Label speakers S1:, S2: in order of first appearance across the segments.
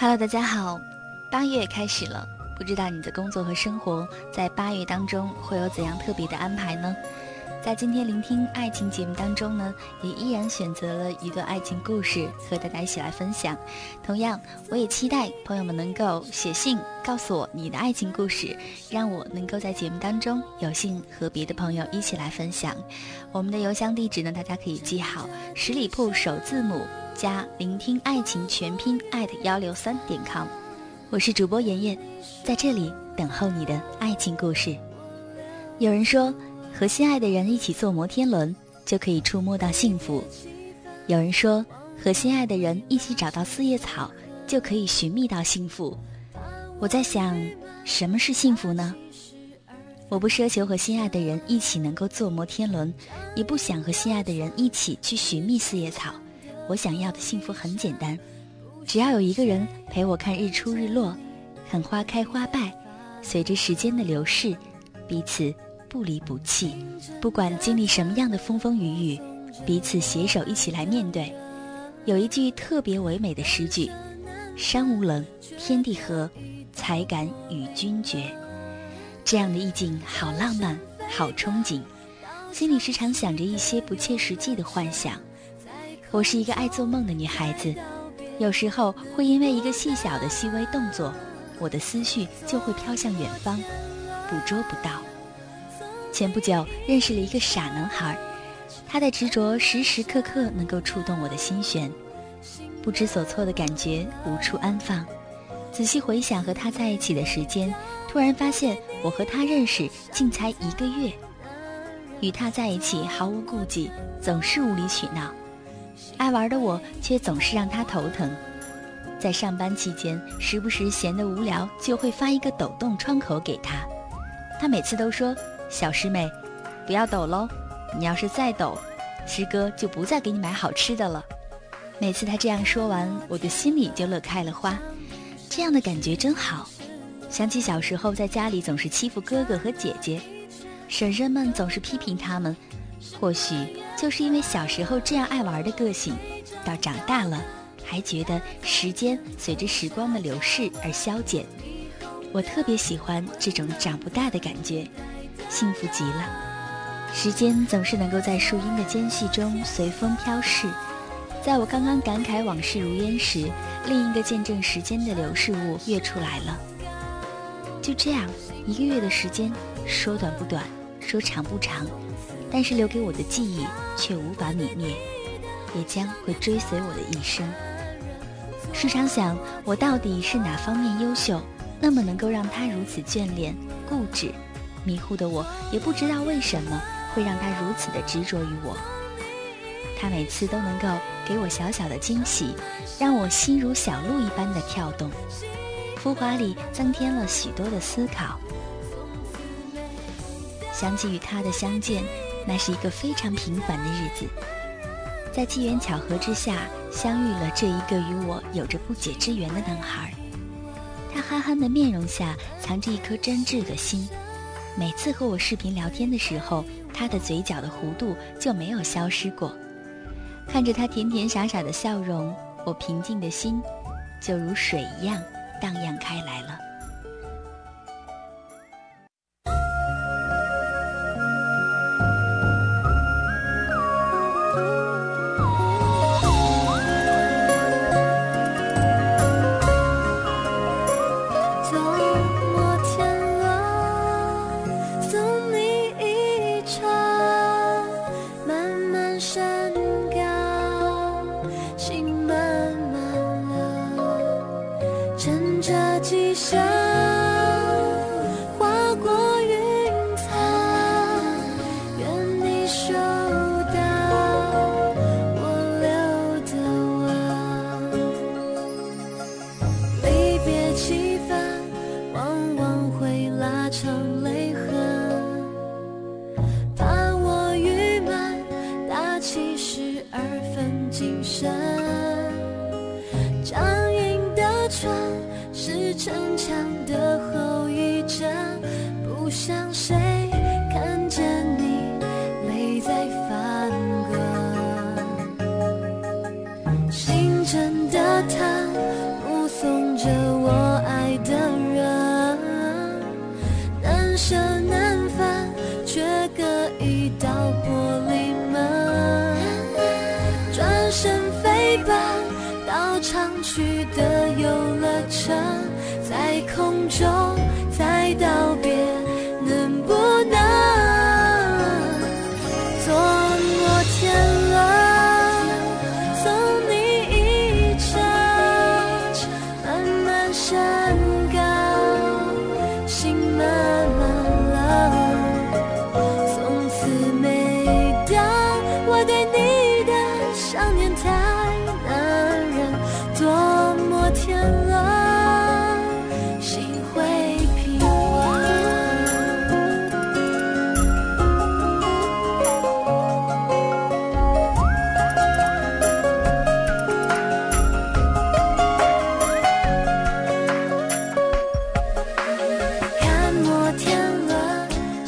S1: Hello，大家好，八月开始了，不知道你的工作和生活在八月当中会有怎样特别的安排呢？在今天聆听爱情节目当中呢，也依然选择了一段爱情故事和大家一起来分享。同样，我也期待朋友们能够写信告诉我你的爱情故事，让我能够在节目当中有幸和别的朋友一起来分享。我们的邮箱地址呢，大家可以记好：十里铺首字母。加聆听爱情全拼艾特幺六三点 com，我是主播妍妍，在这里等候你的爱情故事。有人说，和心爱的人一起坐摩天轮就可以触摸到幸福；有人说，和心爱的人一起找到四叶草就可以寻觅到幸福。我在想，什么是幸福呢？我不奢求和心爱的人一起能够坐摩天轮，也不想和心爱的人一起去寻觅四叶草。我想要的幸福很简单，只要有一个人陪我看日出日落，看花开花败，随着时间的流逝，彼此不离不弃，不管经历什么样的风风雨雨，彼此携手一起来面对。有一句特别唯美的诗句：“山无棱，天地合，才敢与君绝。”这样的意境好浪漫，好憧憬，心里时常想着一些不切实际的幻想。我是一个爱做梦的女孩子，有时候会因为一个细小的细微动作，我的思绪就会飘向远方，捕捉不到。前不久认识了一个傻男孩，他的执着时时刻刻能够触动我的心弦，不知所措的感觉无处安放。仔细回想和他在一起的时间，突然发现我和他认识竟才一个月，与他在一起毫无顾忌，总是无理取闹。爱玩的我却总是让他头疼，在上班期间，时不时闲得无聊，就会发一个抖动窗口给他。他每次都说：“小师妹，不要抖喽，你要是再抖，师哥就不再给你买好吃的了。”每次他这样说完，我的心里就乐开了花，这样的感觉真好。想起小时候在家里总是欺负哥哥和姐姐，婶婶们总是批评他们。或许就是因为小时候这样爱玩的个性，到长大了还觉得时间随着时光的流逝而消减。我特别喜欢这种长不大的感觉，幸福极了。时间总是能够在树荫的间隙中随风飘逝，在我刚刚感慨往事如烟时，另一个见证时间的流逝物跃出来了。就这样，一个月的时间，说短不短，说长不长。但是留给我的记忆却无法泯灭，也将会追随我的一生。时常想，我到底是哪方面优秀，那么能够让他如此眷恋、固执？迷糊的我也不知道为什么会让他如此的执着于我。他每次都能够给我小小的惊喜，让我心如小鹿一般的跳动，浮华里增添了许多的思考。想起与他的相见。那是一个非常平凡的日子，在机缘巧合之下相遇了这一个与我有着不解之缘的男孩。他憨憨的面容下藏着一颗真挚的心。每次和我视频聊天的时候，他的嘴角的弧度就没有消失过。看着他甜甜傻傻的笑容，我平静的心就如水一样荡漾开来了。
S2: 像划过云层，愿你收到我留的吻。离别气氛往往会拉长泪痕，怕我郁闷，打起十二分精神。逞强的后遗症，不想谁看见你泪在翻滚。心真的疼，目送着我爱的人，难舍难分，却隔一道玻璃门。转身飞奔到常去的游乐场，空中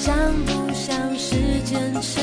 S2: 像不像时间齿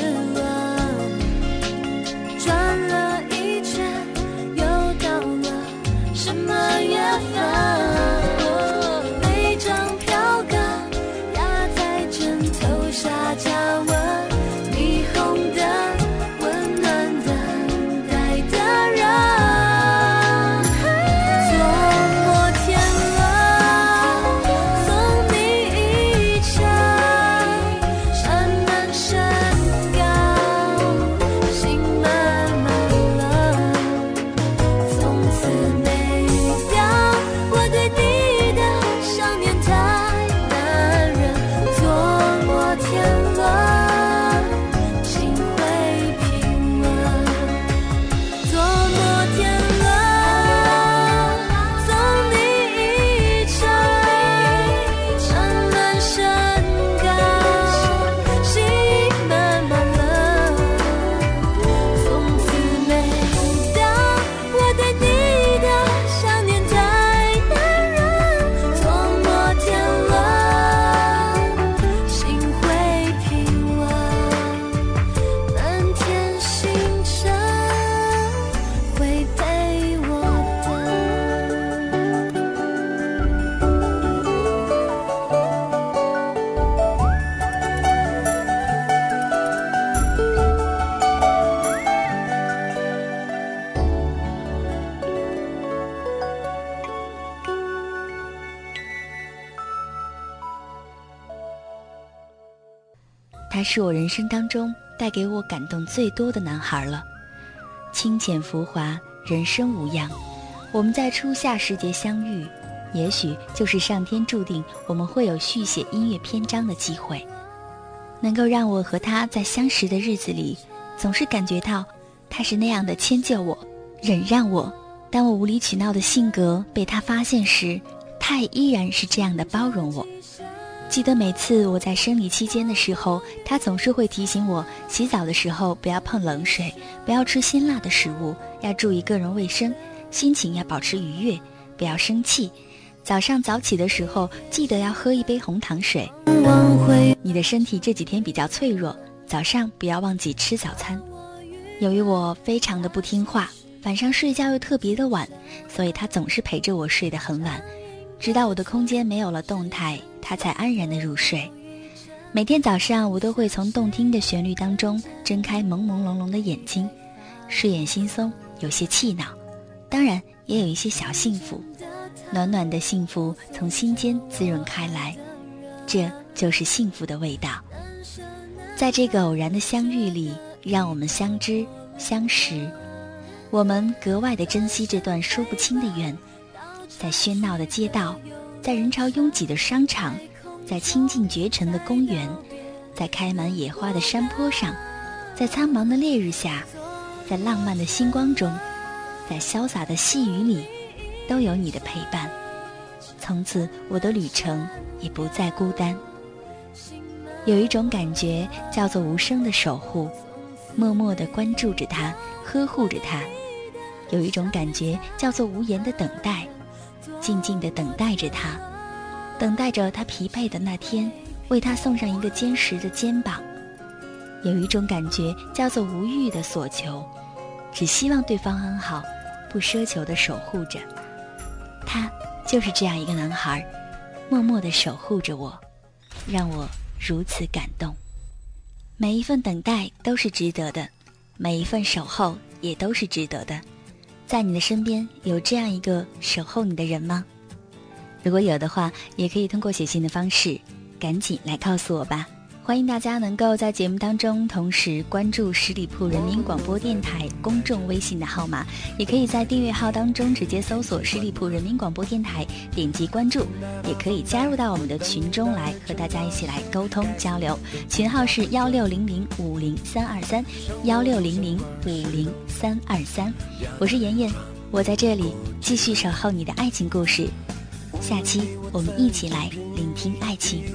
S1: 是我人生当中带给我感动最多的男孩了。清浅浮华，人生无恙。我们在初夏时节相遇，也许就是上天注定我们会有续写音乐篇章的机会。能够让我和他在相识的日子里，总是感觉到他是那样的迁就我、忍让我。当我无理取闹的性格被他发现时，他也依然是这样的包容我。记得每次我在生理期间的时候，他总是会提醒我，洗澡的时候不要碰冷水，不要吃辛辣的食物，要注意个人卫生，心情要保持愉悦，不要生气。早上早起的时候，记得要喝一杯红糖水。你的身体这几天比较脆弱，早上不要忘记吃早餐。由于我非常的不听话，晚上睡觉又特别的晚，所以他总是陪着我睡得很晚，直到我的空间没有了动态，他才安然的入睡。每天早上，我都会从动听的旋律当中睁开朦朦胧胧的眼睛，睡眼惺忪，有些气恼，当然也有一些小幸福，暖暖的幸福从心间滋润开来，这就是幸福的味道。在这个偶然的相遇里，让我们相知相识，我们格外的珍惜这段说不清的缘。在喧闹的街道，在人潮拥挤的商场，在清静绝尘的公园，在开满野花的山坡上，在苍茫的烈日下，在浪漫的星光中，在潇洒的细雨里，都有你的陪伴。从此，我的旅程也不再孤单。有一种感觉叫做无声的守护，默默地关注着他，呵护着他；有一种感觉叫做无言的等待，静静地等待着他，等待着他疲惫的那天，为他送上一个坚实的肩膀。有一种感觉叫做无欲的所求，只希望对方安好，不奢求的守护着。他就是这样一个男孩，默默地守护着我，让我如此感动。每一份等待都是值得的，每一份守候也都是值得的。在你的身边有这样一个守候你的人吗？如果有的话，也可以通过写信的方式，赶紧来告诉我吧。欢迎大家能够在节目当中同时关注十里铺人民广播电台公众微信的号码，也可以在订阅号当中直接搜索十里铺人民广播电台，点击关注，也可以加入到我们的群中来和大家一起来沟通交流。群号是幺六零零五零三二三幺六零零五零三二三，我是妍妍，我在这里继续守候你的爱情故事。下期我们一起来聆听爱情。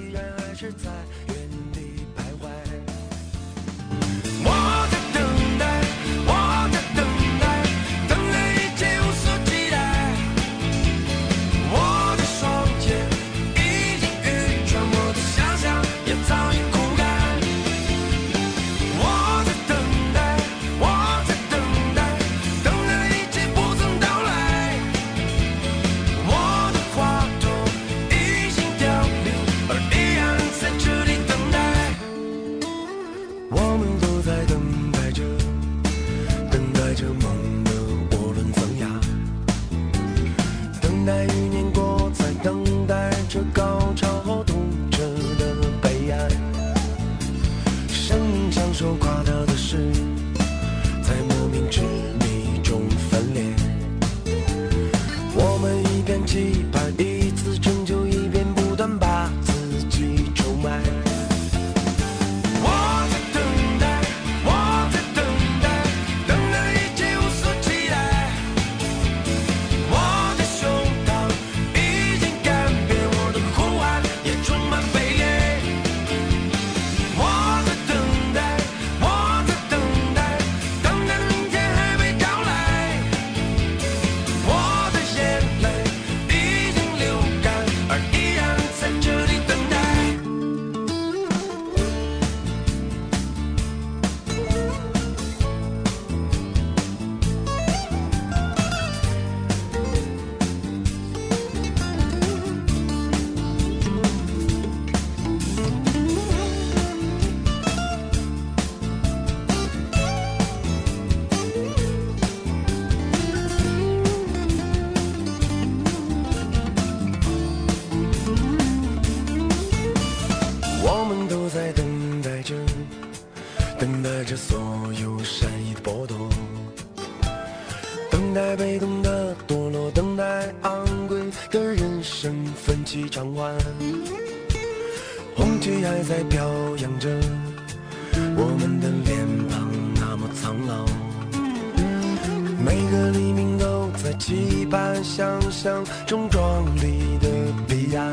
S3: 所有善意剥夺，等待被动的堕落，等待昂贵的人生分期偿还。红旗还在飘扬着，我们的脸庞那么苍老。每个黎明都在期盼，想象中壮丽的彼岸。